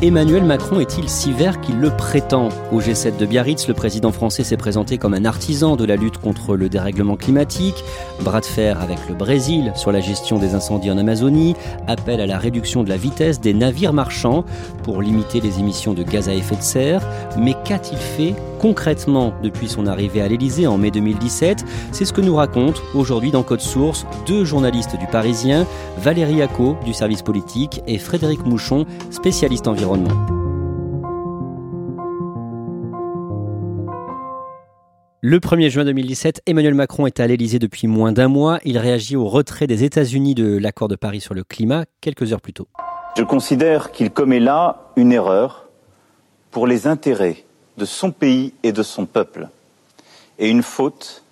Emmanuel Macron est-il si vert qu'il le prétend? Au G7 de Biarritz, le président français s'est présenté comme un artisan de la lutte contre le dérèglement climatique, bras de fer avec le Brésil sur la gestion des incendies en Amazonie, appel à la réduction de la vitesse des navires marchands pour limiter les émissions de gaz à effet de serre. Mais qu'a-t-il fait concrètement depuis son arrivée à l'Elysée en mai 2017 C'est ce que nous racontent aujourd'hui dans Code Source deux journalistes du Parisien, Valérie Acco du service politique et Frédéric Mouchon, spécialiste Le 1er juin 2017, Emmanuel Macron est à l'Elysée depuis moins d'un mois. Il réagit au retrait des États-Unis de l'accord de Paris sur le climat quelques heures plus tôt. Je considère qu'il commet là une erreur pour les intérêts de son pays et de son peuple, et une faute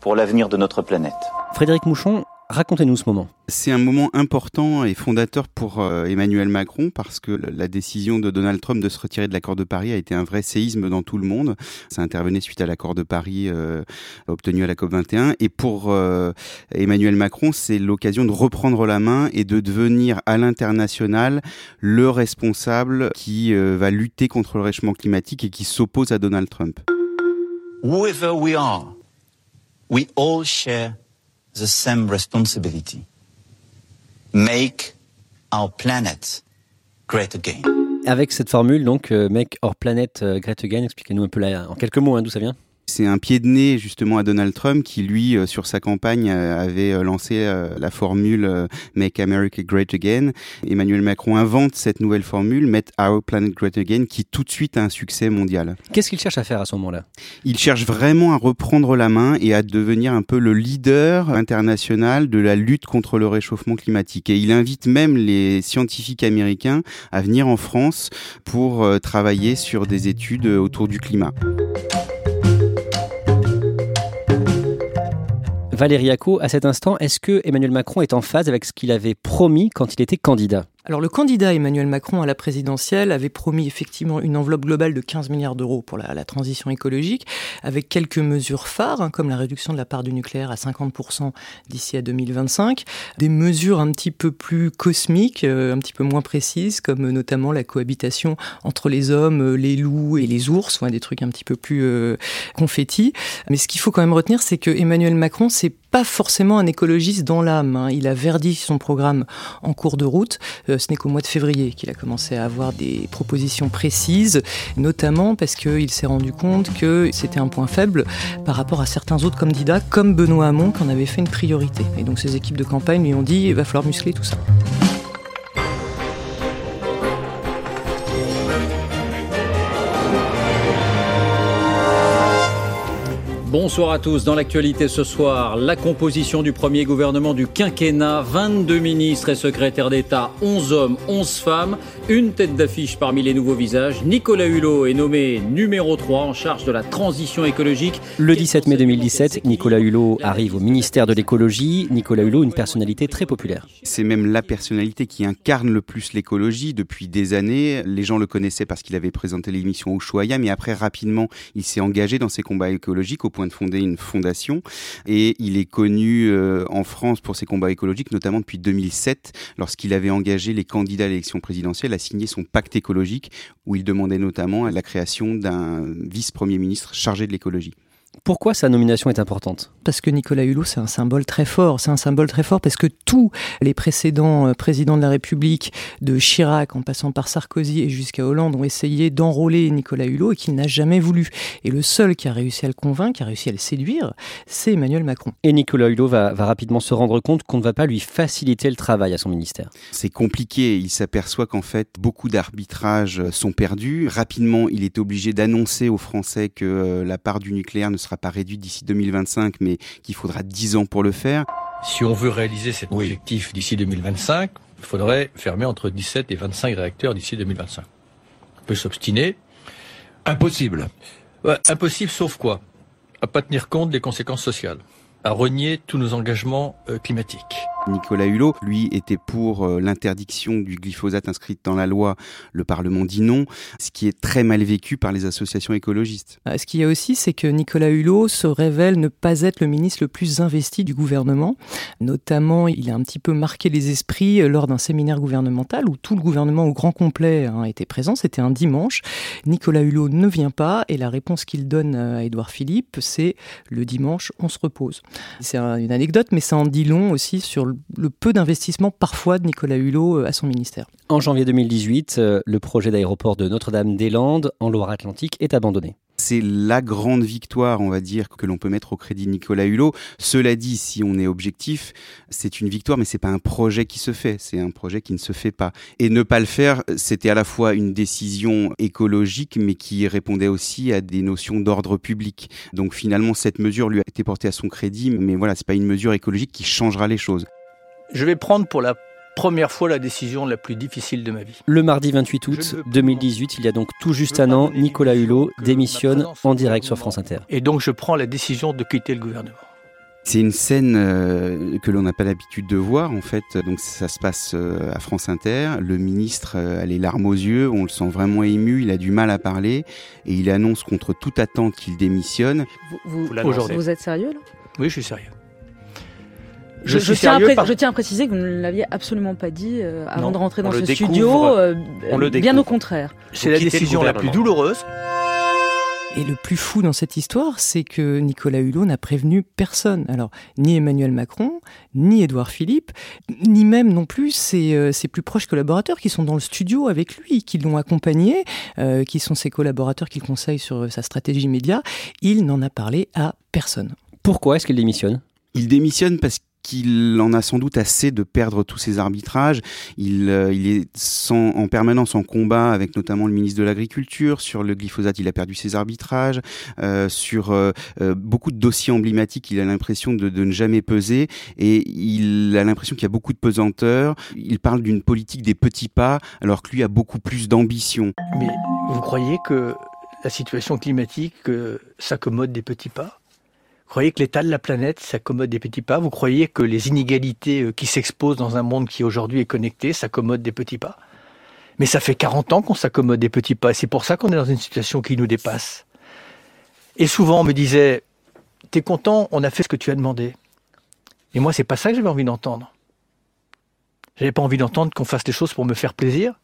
pour l'avenir de notre planète. Frédéric Mouchon, Racontez-nous ce moment. C'est un moment important et fondateur pour euh, Emmanuel Macron parce que la décision de Donald Trump de se retirer de l'accord de Paris a été un vrai séisme dans tout le monde. Ça intervenait suite à l'accord de Paris euh, obtenu à la COP21. Et pour euh, Emmanuel Macron, c'est l'occasion de reprendre la main et de devenir à l'international le responsable qui va lutter contre le réchauffement climatique et qui s'oppose à Donald Trump. Whoever we are, we all share the same responsibility. Make our planet great again. Avec cette formule, donc, euh, Make Our Planet euh, Great Again, expliquez-nous un peu là, en quelques mots hein, d'où ça vient c'est un pied de nez justement à Donald Trump qui lui euh, sur sa campagne euh, avait euh, lancé la formule Make America Great Again. Emmanuel Macron invente cette nouvelle formule Make Our Planet Great Again qui tout de suite a un succès mondial. Qu'est-ce qu'il cherche à faire à ce moment-là? Il cherche vraiment à reprendre la main et à devenir un peu le leader international de la lutte contre le réchauffement climatique et il invite même les scientifiques américains à venir en France pour travailler sur des études autour du climat. Valérie Acco, à cet instant, est-ce que Emmanuel Macron est en phase avec ce qu'il avait promis quand il était candidat? Alors le candidat Emmanuel Macron à la présidentielle avait promis effectivement une enveloppe globale de 15 milliards d'euros pour la, transition écologique, avec quelques mesures phares, hein, comme la réduction de la part du nucléaire à 50% d'ici à 2025, des mesures un petit peu plus cosmiques, euh, un petit peu moins précises, comme notamment la cohabitation entre les hommes, euh, les loups et les ours, des trucs un petit peu plus euh, confettis. Mais ce qu'il faut quand même retenir, c'est que Emmanuel Macron, c'est pas forcément un écologiste dans l'âme. Hein. Il a verdi son programme en cours de route. Euh, ce n'est qu'au mois de février qu'il a commencé à avoir des propositions précises, notamment parce qu'il s'est rendu compte que c'était un point faible par rapport à certains autres candidats, comme Benoît Hamon, qui en avait fait une priorité. Et donc ses équipes de campagne lui ont dit il va falloir muscler tout ça. Bonsoir à tous. Dans l'actualité ce soir, la composition du premier gouvernement du quinquennat, 22 ministres et secrétaires d'État, 11 hommes, 11 femmes, une tête d'affiche parmi les nouveaux visages. Nicolas Hulot est nommé numéro 3 en charge de la transition écologique. Le 17 mai 2017, Nicolas Hulot arrive au ministère de l'écologie. Nicolas Hulot, une personnalité très populaire. C'est même la personnalité qui incarne le plus l'écologie depuis des années. Les gens le connaissaient parce qu'il avait présenté l'émission Ushuaïa, mais après rapidement, il s'est engagé dans ses combats écologiques au de fonder une fondation. Et il est connu euh, en France pour ses combats écologiques, notamment depuis 2007, lorsqu'il avait engagé les candidats à l'élection présidentielle à signer son pacte écologique, où il demandait notamment la création d'un vice-premier ministre chargé de l'écologie. Pourquoi sa nomination est importante? Parce que Nicolas Hulot, c'est un symbole très fort. C'est un symbole très fort parce que tous les précédents euh, présidents de la République, de Chirac en passant par Sarkozy et jusqu'à Hollande, ont essayé d'enrôler Nicolas Hulot et qu'il n'a jamais voulu. Et le seul qui a réussi à le convaincre, qui a réussi à le séduire, c'est Emmanuel Macron. Et Nicolas Hulot va, va rapidement se rendre compte qu'on ne va pas lui faciliter le travail à son ministère. C'est compliqué. Il s'aperçoit qu'en fait, beaucoup d'arbitrages sont perdus. Rapidement, il est obligé d'annoncer aux Français que euh, la part du nucléaire ne sera pas réduite d'ici 2025, mais qu'il faudra 10 ans pour le faire. Si on veut réaliser cet objectif d'ici 2025, il faudrait fermer entre 17 et 25 réacteurs d'ici 2025. On peut s'obstiner. Impossible. impossible sauf quoi? À pas tenir compte des conséquences sociales, à renier tous nos engagements euh, climatiques. Nicolas Hulot, lui, était pour euh, l'interdiction du glyphosate inscrite dans la loi. Le Parlement dit non, ce qui est très mal vécu par les associations écologistes. Euh, ce qu'il y a aussi, c'est que Nicolas Hulot se révèle ne pas être le ministre le plus investi du gouvernement. Notamment, il a un petit peu marqué les esprits lors d'un séminaire gouvernemental où tout le gouvernement au grand complet hein, était présent. C'était un dimanche. Nicolas Hulot ne vient pas et la réponse qu'il donne à Édouard Philippe, c'est le dimanche, on se repose. C'est une anecdote, mais ça en dit long aussi sur le peu d'investissement parfois de Nicolas Hulot euh, à son ministère. En janvier 2018, euh, le projet d'aéroport de Notre-Dame-des-Landes en Loire-Atlantique est abandonné. C'est la grande victoire, on va dire, que l'on peut mettre au crédit de Nicolas Hulot. Cela dit, si on est objectif, c'est une victoire, mais c'est pas un projet qui se fait, c'est un projet qui ne se fait pas. Et ne pas le faire, c'était à la fois une décision écologique, mais qui répondait aussi à des notions d'ordre public. Donc finalement, cette mesure lui a été portée à son crédit, mais voilà, c'est pas une mesure écologique qui changera les choses. Je vais prendre pour la première fois la décision la plus difficile de ma vie. Le mardi 28 août 2018, il y a donc tout juste un an, Nicolas Hulot démissionne en direct sur France Inter. Et donc je prends la décision de quitter le gouvernement. C'est une scène euh, que l'on n'a pas l'habitude de voir en fait. Donc ça se passe euh, à France Inter. Le ministre euh, a les larmes aux yeux, on le sent vraiment ému, il a du mal à parler et il annonce contre toute attente qu'il démissionne. Vous, vous, vous êtes sérieux là? Oui, je suis sérieux. Je, tiens à je, tiens à préciser que vous ne l'aviez absolument pas dit euh, avant de rentrer dans ce studio. Euh, bien au contraire. C'est la décision la plus douloureuse. Et le plus fou dans cette histoire, c'est que Nicolas Hulot n'a prévenu personne. Alors, ni Emmanuel Macron, ni Édouard Philippe, ni même non plus ses, euh, ses, plus proches collaborateurs qui sont dans le studio avec lui, qui l'ont accompagné, qui sont ses collaborateurs qu'il conseille sur sa stratégie média. Il n'en a parlé à personne. Pourquoi est-ce qu'il démissionne? Il démissionne parce qu'il en a sans doute assez de perdre tous ses arbitrages. Il, euh, est en permanence en combat avec notamment le ministre de l'Agriculture. Sur le glyphosate, il a perdu ses arbitrages. Euh, sur euh, beaucoup de dossiers emblématiques, il a l'impression de, de, ne jamais peser et il a l'impression qu'il y a beaucoup de pesanteur. Il parle d'une politique des petits pas alors que lui a beaucoup plus d'ambition. Mais vous croyez que la situation climatique s'accommode des petits pas? Croyez que l'état de la planète s'accommode des petits pas? Vous croyez que les inégalités euh, qui s'exposent dans un monde qui aujourd'hui est connecté s'accommodent des petits pas? Mais ça fait 40 ans qu'on s'accommode des petits pas. C'est pour ça qu'on est dans une situation qui nous dépasse. Et souvent, on me disait T'es content, on a fait ce que tu as demandé. Et moi, c'est pas ça que j'avais envie d'entendre. J'avais pas envie d'entendre qu'on fasse des choses pour me faire plaisir.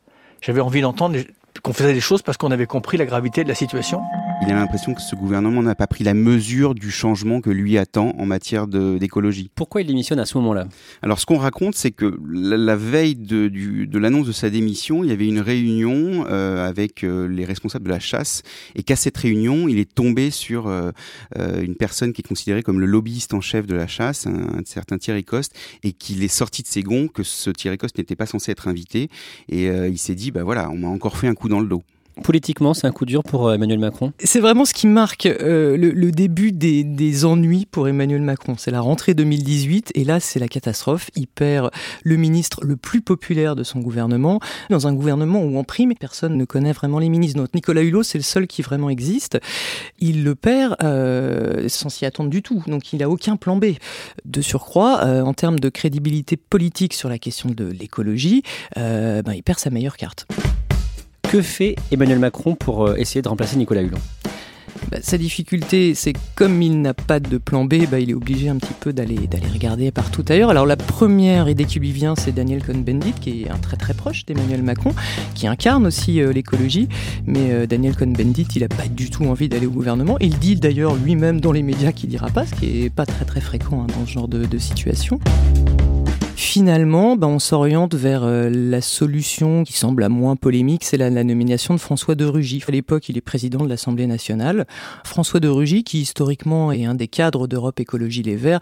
J'avais envie d'entendre qu'on faisait des choses parce qu'on avait compris la gravité de la situation. Il a l'impression que ce gouvernement n'a pas pris la mesure du changement que lui attend en matière d'écologie. Pourquoi il démissionne à ce moment-là? Alors ce qu'on raconte, c'est que la, veille de, de l'annonce de sa démission, il y avait une réunion euh, avec euh, les responsables de la chasse, et qu'à cette réunion, il est tombé sur euh, une personne qui est considérée comme le lobbyiste en chef de la chasse, un, un certain Thierry Coste, et qu'il est sorti de ses gonds que ce Thierry Coste n'était pas censé être invité, et il s'est dit, bah voilà, on m'a encore fait un coup dans le dos. Politiquement, c'est un coup dur pour euh, Emmanuel Macron C'est vraiment ce qui marque euh, le, début des, ennuis pour Emmanuel Macron. C'est la rentrée 2018 et là, c'est la catastrophe. Il perd le ministre le plus populaire de son gouvernement, dans un gouvernement où en prime, personne ne connaît vraiment les ministres. Donc Nicolas Hulot, c'est le seul qui vraiment existe. Il le perd euh, sans s'y attendre du tout. Donc il n'a aucun plan B. De surcroît, en termes de crédibilité politique sur la question de l'écologie, ben, il perd sa meilleure carte. Que fait Emmanuel Macron pour euh, essayer de remplacer Nicolas Hulot? Bah, sa difficulté, c'est comme il n'a pas de plan B, bah, il est obligé un petit peu d'aller d'aller regarder partout ailleurs. Alors la première idée qui lui vient, c'est Daniel Cohn-Bendit, qui est un très très proche d'Emmanuel Macron, qui incarne aussi euh, l'écologie. Mais euh, Daniel Cohn-Bendit, il n'a pas du tout envie d'aller au gouvernement. Il dit d'ailleurs lui-même dans les médias qu'il n'ira pas, ce qui est pas très très fréquent hein, dans ce genre de, de situation. Finalement, ben, on s'oriente vers euh, la solution qui semble la moins polémique, c'est la, la, nomination de François de Rugy. À l'époque, il est président de l'Assemblée nationale. François de Rugy, qui historiquement est un des cadres d'Europe Écologie Les Verts,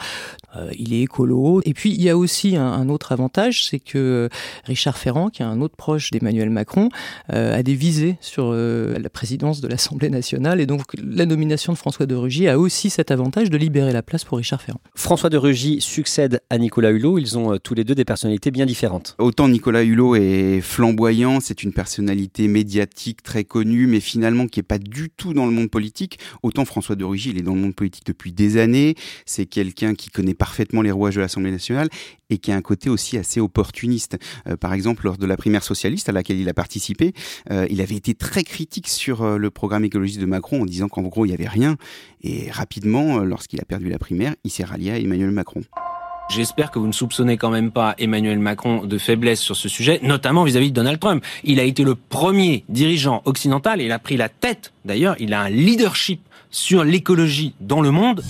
euh, il est écolo. Et puis, il y a aussi un, un autre avantage, c'est que Richard Ferrand, qui est un autre proche d'Emmanuel Macron, euh, a des visées sur euh, la présidence de l'Assemblée nationale. Et donc, la nomination de François de Rugy a aussi cet avantage de libérer la place pour Richard Ferrand. François de Rugy succède à Nicolas Hulot. Ont tous les deux des personnalités bien différentes. Autant Nicolas Hulot est flamboyant, c'est une personnalité médiatique très connue, mais finalement qui est pas du tout dans le monde politique. Autant François de Rugy, il est dans le monde politique depuis des années. C'est quelqu'un qui connaît parfaitement les rouages de l'Assemblée nationale et qui a un côté aussi assez opportuniste. Euh, par exemple, lors de la primaire socialiste à laquelle il a participé, euh, il avait été très critique sur euh, le programme écologiste de Macron en disant qu'en gros, il n'y avait rien. Et rapidement, lorsqu'il a perdu la primaire, il s'est rallié à Emmanuel Macron. J'espère que vous ne soupçonnez quand même pas Emmanuel Macron de faiblesse sur ce sujet, notamment vis-à-vis de Donald Trump. Il a été le premier dirigeant occidental et il a pris la tête. D'ailleurs, il a un leadership sur l'écologie dans le monde.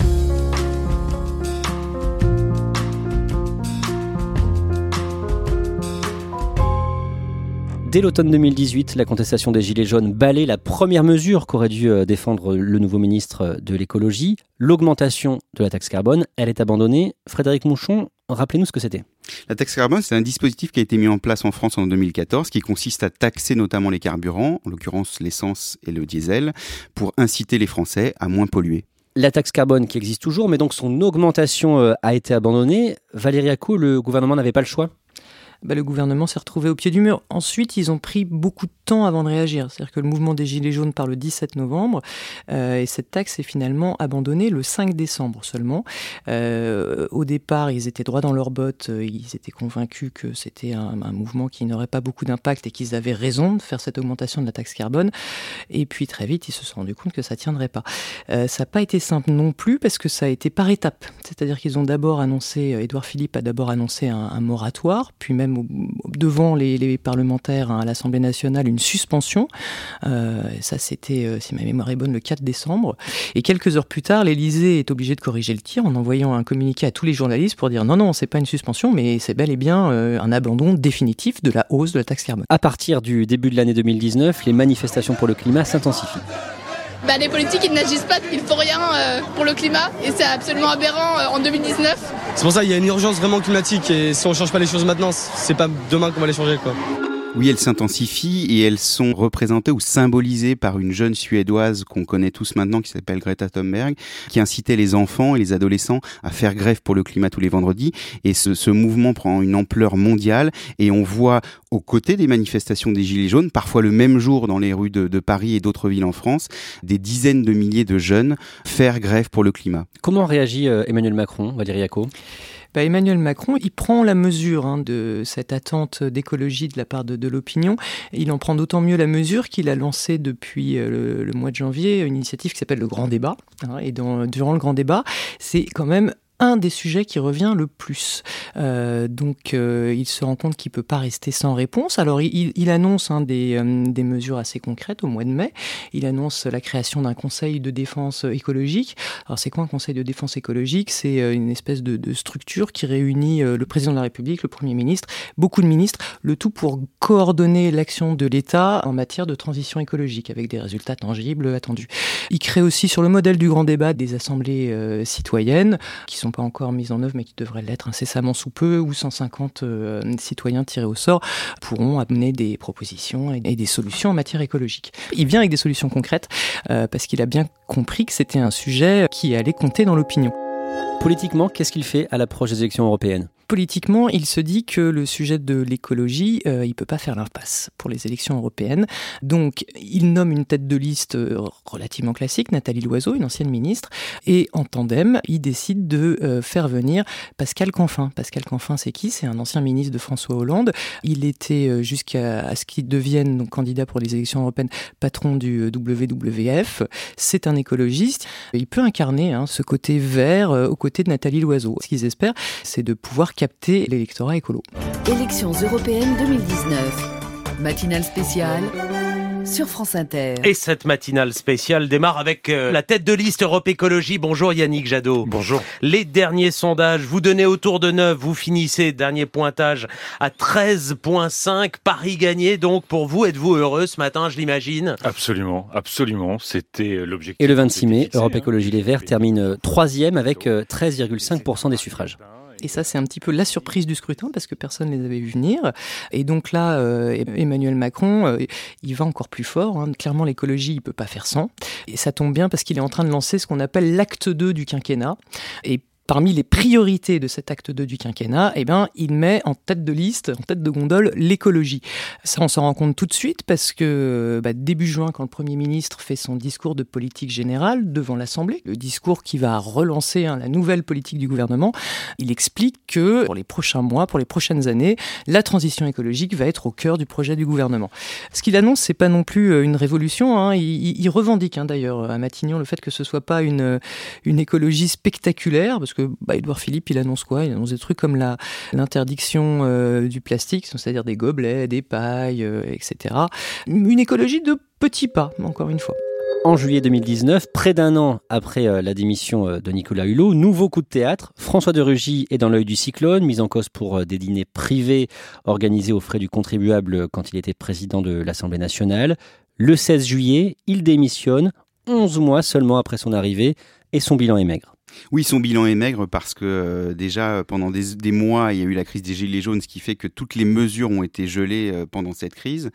Dès l'automne 2018, la contestation des Gilets jaunes balaye la première mesure qu'aurait dû euh, défendre le nouveau ministre de l'écologie, l'augmentation de la taxe carbone. Elle est abandonnée. Frédéric Mouchon, rappelez-nous ce que c'était. La taxe carbone, c'est un dispositif qui a été mis en place en France en 2014, qui consiste à taxer notamment les carburants, en l'occurrence l'essence et le diesel, pour inciter les Français à moins polluer la taxe carbone qui existe toujours, mais donc son augmentation euh, a été abandonnée. Valérie Acco, le gouvernement n'avait pas le choix? Bah, le gouvernement s'est retrouvé au pied du mur. Ensuite, ils ont pris beaucoup de temps avant de réagir. C'est-à-dire que le mouvement des Gilets jaunes part le 17 novembre euh, et cette taxe est finalement abandonnée le 5 décembre seulement. Euh, au départ, ils étaient droits dans leurs bottes, euh, ils étaient convaincus que c'était un, mouvement qui n'aurait pas beaucoup d'impact et qu'ils avaient raison de faire cette augmentation de la taxe carbone. Et puis très vite, ils se sont rendus compte que ça tiendrait pas. Ça n'a pas été simple non plus parce que ça a été par étapes. C'est-à-dire qu'ils ont d'abord annoncé, Édouard Philippe a d'abord annoncé un, un moratoire, puis même devant les, parlementaires hein, à l'Assemblée nationale une suspension. Euh, ça, c'était, euh, si ma mémoire est bonne, le 4 décembre. Et quelques heures plus tard, l'Élysée est obligé de corriger le tir en envoyant un communiqué à tous les journalistes pour dire non, non, c'est pas une suspension, mais c'est bel et bien euh, un abandon définitif de la hausse de la taxe carbone. À partir du début de l'année 2019, les manifestations pour le climat s'intensifient. Bah, les politiques ils n'agissent pas, ils font rien pour le climat et c'est absolument aberrant en 2019. C'est pour ça qu'il y a une urgence vraiment climatique et si on change pas les choses maintenant, c'est pas demain qu'on va les changer quoi. Oui, elles s'intensifient et elles sont représentées ou symbolisées par une jeune Suédoise qu'on connaît tous maintenant qui s'appelle Greta Thunberg, qui incitait les enfants et les adolescents à faire grève pour le climat tous les vendredis. Et ce, ce mouvement prend une ampleur mondiale et on voit aux côtés des manifestations des Gilets jaunes, parfois le même jour dans les rues de, Paris et d'autres villes en France, des dizaines de milliers de jeunes faire grève pour le climat. Comment réagit euh, Emmanuel Macron, Valérie Yacco bah, Emmanuel Macron, il prend la mesure hein, de cette attente d'écologie de la part de, l'opinion. Il en prend d'autant mieux la mesure qu'il a lancé depuis euh, le, mois de janvier une initiative qui s'appelle le Grand Débat. Hein, et durant le Grand Débat, c'est quand même un des sujets qui revient le plus. Euh, donc euh, il se rend compte qu'il peut pas rester sans réponse. Alors il, annonce hein, des, euh, des, mesures assez concrètes au mois de mai. Il annonce la création d'un conseil de défense écologique. Alors c'est quoi un conseil de défense écologique? C'est une espèce de, de, structure qui réunit le président de la République, le Premier ministre, beaucoup de ministres, le tout pour coordonner l'action de l'État en matière de transition écologique avec des résultats tangibles attendus. Il crée aussi sur le modèle du grand débat des assemblées citoyennes qui sont sont pas encore mises en œuvre, mais qui devraient l'être incessamment sous peu, où 150 euh, citoyens tirés au sort pourront amener des propositions et, des solutions en matière écologique. Il vient avec des solutions concrètes euh, parce qu'il a bien compris que c'était un sujet qui allait compter dans l'opinion. Politiquement, qu'est-ce qu'il fait à l'approche des élections européennes? Politiquement, il se dit que le sujet de l'écologie, euh, il peut pas faire l'impasse pour les élections européennes. Donc, il nomme une tête de liste euh, relativement classique, Nathalie Loiseau, une ancienne ministre, et en tandem, il décide de euh, faire venir Pascal Canfin. Pascal Canfin, c'est qui? C'est un ancien ministre de François Hollande. Il était jusqu'à ce qu'il devienne candidat pour les élections européennes patron du WWF. C'est un écologiste. Il peut incarner hein, ce côté vert aux côtés de Nathalie Loiseau. Ce qu'ils espèrent, c'est de pouvoir capter l'électorat écolo. Élections européennes 2019. Matinale spéciale sur France Inter. Et cette matinale spéciale démarre avec euh, la tête de liste Europe Écologie. Bonjour Yannick Jadot. Bonjour. Les derniers sondages, vous donnez autour de 9, vous finissez, dernier pointage, à 13,5. Paris gagné, donc pour vous, êtes-vous heureux ce matin, je l'imagine? Absolument, absolument. C'était l'objectif. Et le 26 mai, fixé, Europe hein. Écologie Les Verts termine euh, troisième avec 13,5% euh, des suffrages. Et ça, c'est un petit peu la surprise du scrutin parce que personne ne les avait vus venir. Et donc là, euh, Emmanuel Macron, euh, il va encore plus fort. Hein. Clairement, l'écologie, il peut pas faire sans. Et ça tombe bien parce qu'il est en train de lancer ce qu'on appelle l'acte 2 du quinquennat. Et parmi les priorités de cet acte 2 du quinquennat, eh ben, il met en tête de liste, en tête de gondole, l'écologie. Ça, on s'en rend compte tout de suite parce que bah, début juin, quand le Premier ministre fait son discours de politique générale devant l'Assemblée, le discours qui va relancer hein, la nouvelle politique du gouvernement, il explique que pour les prochains mois, pour les prochaines années, la transition écologique va être au cœur du projet du gouvernement. Ce qu'il annonce, c'est pas non plus euh, une révolution. Hein. Il, revendique hein, d'ailleurs à Matignon le fait que ce soit pas une, une écologie spectaculaire, parce que bah, Edouard Philippe, il annonce quoi? Il annonce des trucs comme l'interdiction euh, du plastique, c'est-à-dire des gobelets, des pailles, euh, etc. Une écologie de petits pas, encore une fois. En juillet 2019, près d'un an après euh, la démission de Nicolas Hulot, nouveau coup de théâtre. François de Rugy est dans l'œil du cyclone, mis en cause pour des dîners privés organisés aux frais du contribuable quand il était président de l'Assemblée nationale. Le 16 juillet, il démissionne, 11 mois seulement après son arrivée, et son bilan est maigre. Oui, son bilan est maigre parce que euh, déjà pendant des, mois, il y a eu la crise des gilets jaunes, ce qui fait que toutes les mesures ont été gelées euh, pendant cette crise.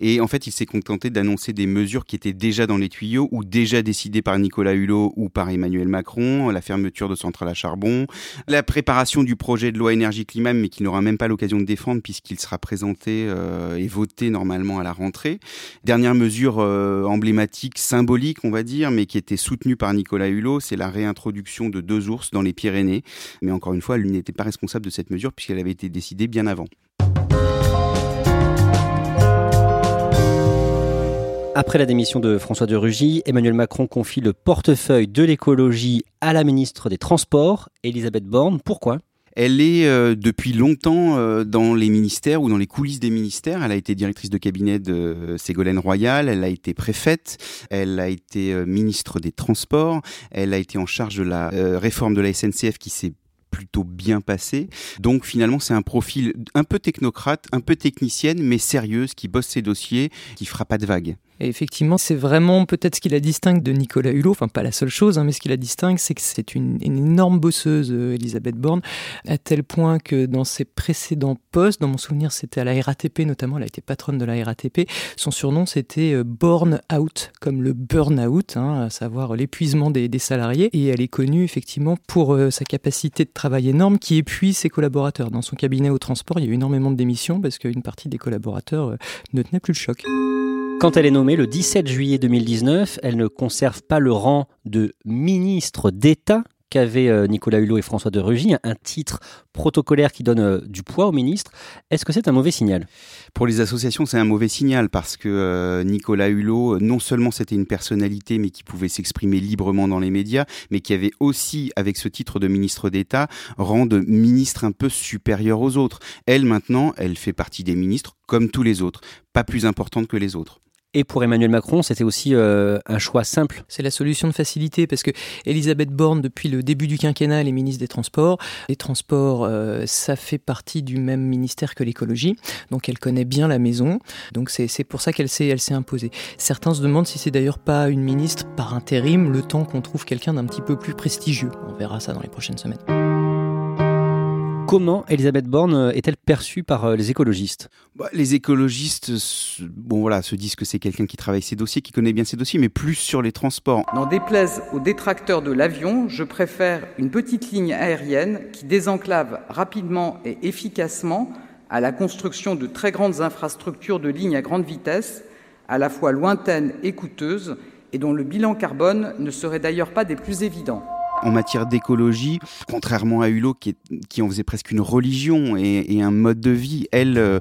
Et en fait, il s'est contenté d'annoncer des mesures qui étaient déjà dans les tuyaux ou déjà décidées par Nicolas Hulot ou par Emmanuel Macron, la fermeture de centrales à charbon, la préparation du projet de loi énergie-climat, mais qui n'aura même pas l'occasion de défendre puisqu'il sera présenté euh, et voté normalement à la rentrée. Dernière mesure emblématique, symbolique, on va dire, mais qui était soutenue par Nicolas Hulot, c'est la réintroduction de deux ours dans les Pyrénées. Mais encore une fois, lui n'était pas responsable de cette mesure puisqu'elle avait été décidée bien avant. Après la démission de François de Rugy, Emmanuel Macron confie le portefeuille de l'écologie à la ministre des Transports, Elisabeth Borne. Pourquoi? Elle est euh, depuis longtemps euh, dans les ministères ou dans les coulisses des ministères. Elle a été directrice de cabinet de euh, Ségolène Royal, elle a été préfète, elle a été ministre des Transports, elle a été en charge de la réforme de la SNCF qui s'est plutôt bien passé. Donc finalement, c'est un profil un peu technocrate, un peu technicienne, mais sérieuse, qui bosse ses dossiers, qui fera pas de vagues. Et effectivement, c'est vraiment peut-être ce qui la distingue de Nicolas Hulot, enfin pas la seule chose, hein, mais ce qui la distingue, c'est que c'est une, énorme bosseuse, euh, Elisabeth Borne, à tel point que dans ses précédents postes, dans mon souvenir c'était à la RATP notamment, elle a été patronne de la RATP, son surnom c'était euh, Born Out, comme le burn-out, hein, à savoir l'épuisement des, salariés, et elle est connue effectivement pour euh, sa capacité de travail énorme qui épuise ses collaborateurs. Dans son cabinet au transport, il y a eu énormément de démissions parce qu'une partie des collaborateurs ne tenait plus le choc. Quand elle est nommée le 17 juillet 2019, elle ne conserve pas le rang de ministre d'État qu'avaient euh, Nicolas Hulot et François de Rugy, un titre protocolaire qui donne euh, du poids au ministre. Est-ce que c'est un mauvais signal? Pour les associations, c'est un mauvais signal parce que euh, Nicolas Hulot, non seulement c'était une personnalité, mais qui pouvait s'exprimer librement dans les médias, mais qui avait aussi, avec ce titre de ministre d'État, rang de ministre un peu supérieur aux autres. Elle, maintenant, elle fait partie des ministres comme tous les autres, pas plus importante que les autres. Et pour Emmanuel Macron, c'était aussi euh, un choix simple. C'est la solution de facilité parce que Elisabeth Borne, depuis le début du quinquennat, elle est ministre des Transports. Les transports, euh, ça fait partie du même ministère que l'écologie, donc elle connaît bien la maison. Donc c'est pour ça qu'elle s'est elle s'est imposée. Certains se demandent si c'est d'ailleurs pas une ministre par intérim, le temps qu'on trouve quelqu'un d'un petit peu plus prestigieux. On verra ça dans les prochaines semaines. Comment Elisabeth Borne euh, est-elle perçue par euh, les écologistes? Bah, Les écologistes bon, voilà, se disent que c'est quelqu'un qui travaille ses dossiers, qui connaît bien ses dossiers, mais plus sur les transports. N'en déplaise aux détracteurs de l'avion, je préfère une petite ligne aérienne qui désenclave rapidement et efficacement à la construction de très grandes infrastructures de lignes à grande vitesse, à la fois lointaines et coûteuses, et dont le bilan carbone ne serait d'ailleurs pas des plus évidents en matière d'écologie, contrairement à Hulot qui, qui, en faisait presque une religion et, un mode de vie, elle, euh,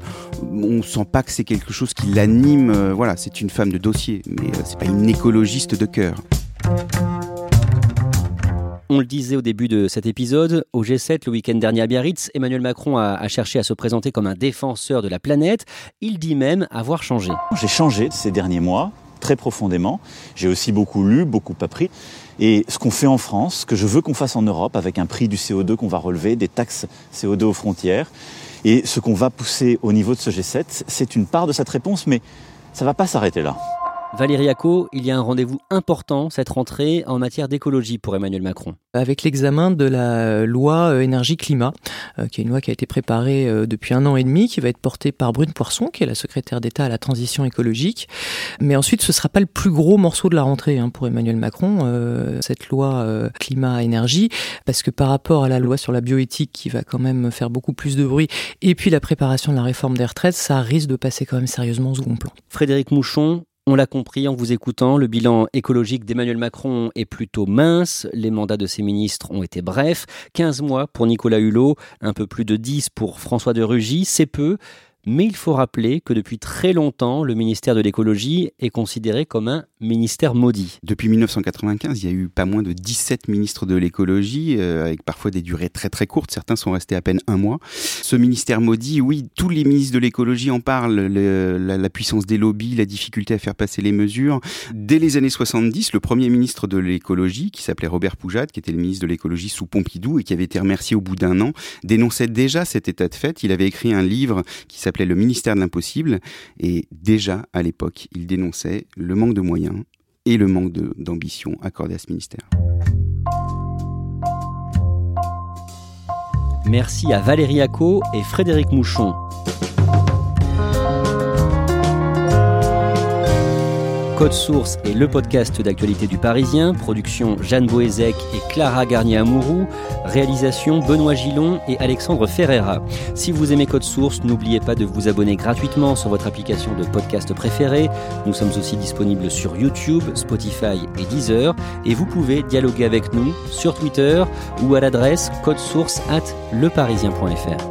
on sent pas que c'est quelque chose qui l'anime. Euh, voilà, c'est une femme de dossier, mais euh, c'est pas une écologiste de cœur. On le disait au début de cet épisode, au G7 le week-end dernier à Biarritz, Emmanuel Macron a, a, cherché à se présenter comme un défenseur de la planète. Il dit même avoir changé. J'ai changé ces derniers mois, très profondément. J'ai aussi beaucoup lu, beaucoup appris. Et ce qu'on fait en France, ce que je veux qu'on fasse en Europe, avec un prix du CO2 qu'on va relever, des taxes CO2 aux frontières, et ce qu'on va pousser au niveau de ce G7, c'est une part de cette réponse, mais ça ne va pas s'arrêter là. Valérie Acco, il y a un rendez-vous important cette rentrée en matière d'écologie pour Emmanuel Macron. Avec l'examen de la loi euh, énergie-climat, euh, qui est une loi qui a été préparée euh, depuis un an et demi, qui va être portée par Brune Poisson, qui est la secrétaire d'État à la transition écologique. Mais ensuite, ce ne sera pas le plus gros morceau de la rentrée hein, pour Emmanuel Macron, cette loi climat-énergie, parce que par rapport à la loi sur la bioéthique, qui va quand même faire beaucoup plus de bruit, et puis la préparation de la réforme des retraites, ça risque de passer quand même sérieusement au second plan. Frédéric Mouchon, on l'a compris en vous écoutant, le bilan écologique d'Emmanuel Macron est plutôt mince, les mandats de ses ministres ont été brefs, 15 mois pour Nicolas Hulot, un peu plus de 10 pour François de Rugy, c'est peu, mais il faut rappeler que depuis très longtemps, le ministère de l'écologie est considéré comme un ministère maudit. Depuis 1995, il y a eu pas moins de 17 ministres de l'écologie, euh, avec parfois des durées très très courtes. Certains sont restés à peine un mois. Ce ministère maudit, oui, tous les ministres de l'écologie en parlent. la, puissance des lobbies, la difficulté à faire passer les mesures. Dès les années 70, le premier ministre de l'écologie, qui s'appelait Robert Poujat, qui était le ministre de l'écologie sous Pompidou et qui avait été remercié au bout d'un an, dénonçait déjà cet état de fait. Il avait écrit un livre qui s'appelait Le ministère de l'impossible. Et déjà, à l'époque, il dénonçait le manque de moyens et le manque d'ambition accordé à ce ministère. Merci à Valérie Acco et Frédéric Mouchon. Code Source est le podcast d'actualité du Parisien. Production Jeanne Boézek et Clara Garnier-Amouroux. Réalisation Benoît Gillon et Alexandre Ferreira. Si vous aimez Code Source, n'oubliez pas de vous abonner gratuitement sur votre application de podcast préférée. Nous sommes aussi disponibles sur YouTube, Spotify et Deezer. Et vous pouvez dialoguer avec nous sur Twitter ou à l'adresse codesource at leparisien.fr.